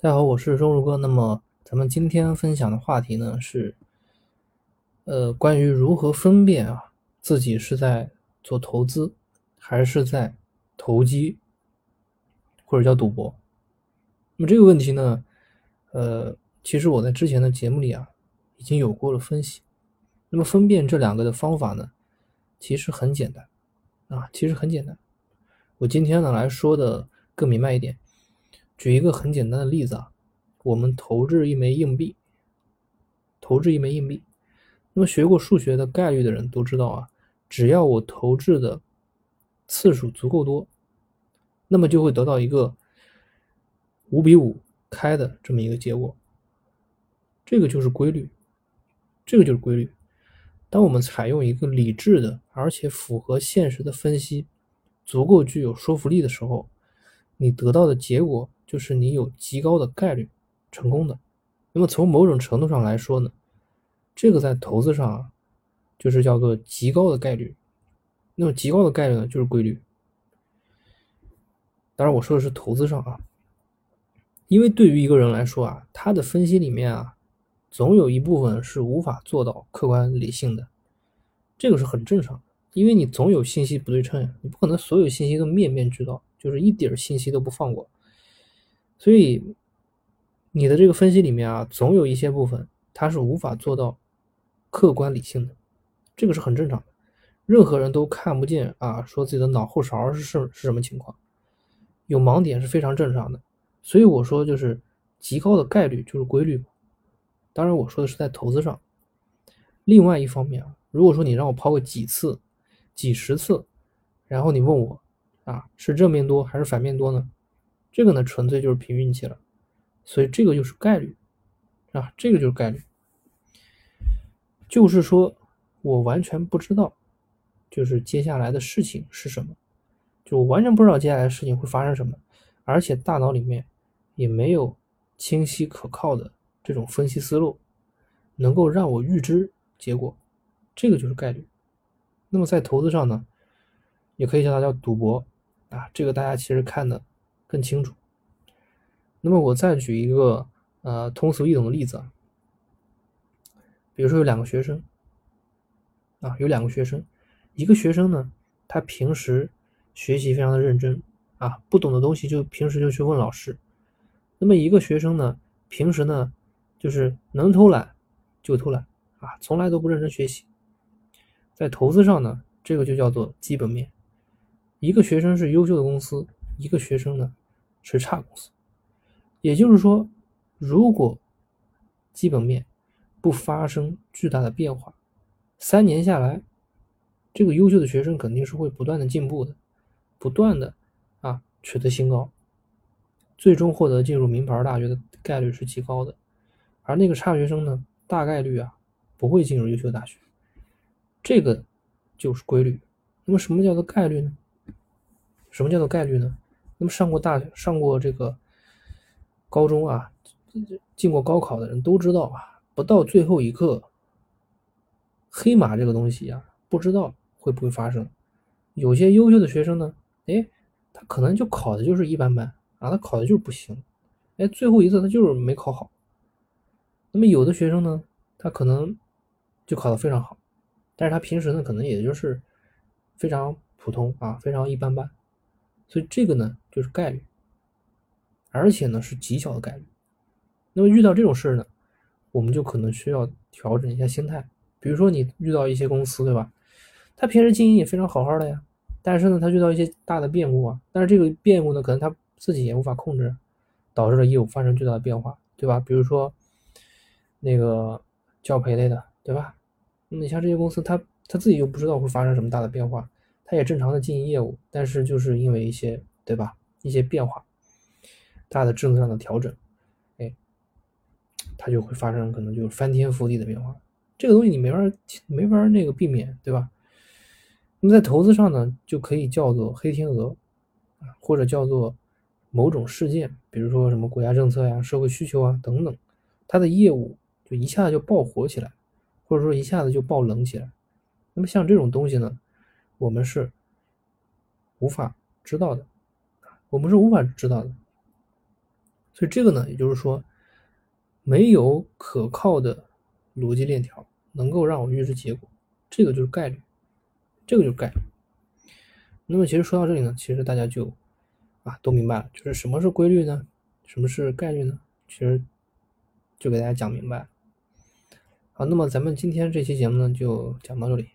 大家好，我是钟如哥。那么咱们今天分享的话题呢是，呃，关于如何分辨啊自己是在做投资，还是在投机，或者叫赌博。那么这个问题呢，呃，其实我在之前的节目里啊已经有过了分析。那么分辨这两个的方法呢，其实很简单啊，其实很简单。我今天呢来说的更明白一点。举一个很简单的例子啊，我们投掷一枚硬币，投掷一枚硬币。那么学过数学的概率的人都知道啊，只要我投掷的次数足够多，那么就会得到一个五比五开的这么一个结果。这个就是规律，这个就是规律。当我们采用一个理智的而且符合现实的分析，足够具有说服力的时候，你得到的结果。就是你有极高的概率成功的，那么从某种程度上来说呢，这个在投资上啊，就是叫做极高的概率。那么极高的概率呢，就是规律。当然我说的是投资上啊，因为对于一个人来说啊，他的分析里面啊，总有一部分是无法做到客观理性的，这个是很正常的，因为你总有信息不对称，你不可能所有信息都面面俱到，就是一点信息都不放过。所以，你的这个分析里面啊，总有一些部分它是无法做到客观理性的，这个是很正常的。任何人都看不见啊，说自己的脑后勺是是是什么情况，有盲点是非常正常的。所以我说就是极高的概率就是规律。当然我说的是在投资上。另外一方面啊，如果说你让我抛个几次、几十次，然后你问我啊，是正面多还是反面多呢？这个呢，纯粹就是凭运气了，所以这个就是概率，啊，这个就是概率，就是说我完全不知道，就是接下来的事情是什么，就我完全不知道接下来的事情会发生什么，而且大脑里面也没有清晰可靠的这种分析思路，能够让我预知结果，这个就是概率。那么在投资上呢，也可以叫它叫赌博，啊，这个大家其实看的。更清楚。那么我再举一个呃通俗易懂的例子啊，比如说有两个学生啊，有两个学生，一个学生呢，他平时学习非常的认真啊，不懂的东西就平时就去问老师。那么一个学生呢，平时呢就是能偷懒就偷懒啊，从来都不认真学习。在投资上呢，这个就叫做基本面。一个学生是优秀的公司，一个学生呢。是差公司，也就是说，如果基本面不发生巨大的变化，三年下来，这个优秀的学生肯定是会不断的进步的，不断的啊取得新高，最终获得进入名牌大学的概率是极高的，而那个差学生呢，大概率啊不会进入优秀大学，这个就是规律。那么什么叫做概率呢？什么叫做概率呢？那么上过大上过这个高中啊，进过高考的人都知道啊，不到最后一刻，黑马这个东西啊，不知道会不会发生。有些优秀的学生呢，哎，他可能就考的就是一般般啊，他考的就是不行，哎，最后一次他就是没考好。那么有的学生呢，他可能就考得非常好，但是他平时呢，可能也就是非常普通啊，非常一般般。所以这个呢就是概率，而且呢是极小的概率。那么遇到这种事呢，我们就可能需要调整一下心态。比如说你遇到一些公司，对吧？他平时经营也非常好好的呀，但是呢他遇到一些大的变故啊，但是这个变故呢可能他自己也无法控制，导致了业务发生巨大的变化，对吧？比如说那个教培类的，对吧？那你像这些公司，他他自己又不知道会发生什么大的变化。他也正常的经营业务，但是就是因为一些，对吧？一些变化，大的政策上的调整，哎，它就会发生可能就是翻天覆地的变化。这个东西你没法没法那个避免，对吧？那么在投资上呢，就可以叫做黑天鹅，或者叫做某种事件，比如说什么国家政策呀、社会需求啊等等，它的业务就一下子就爆火起来，或者说一下子就爆冷起来。那么像这种东西呢？我们是无法知道的，我们是无法知道的。所以这个呢，也就是说，没有可靠的逻辑链条能够让我预知结果，这个就是概率，这个就是概率。那么其实说到这里呢，其实大家就啊都明白了，就是什么是规律呢？什么是概率呢？其实就给大家讲明白了。好，那么咱们今天这期节目呢，就讲到这里。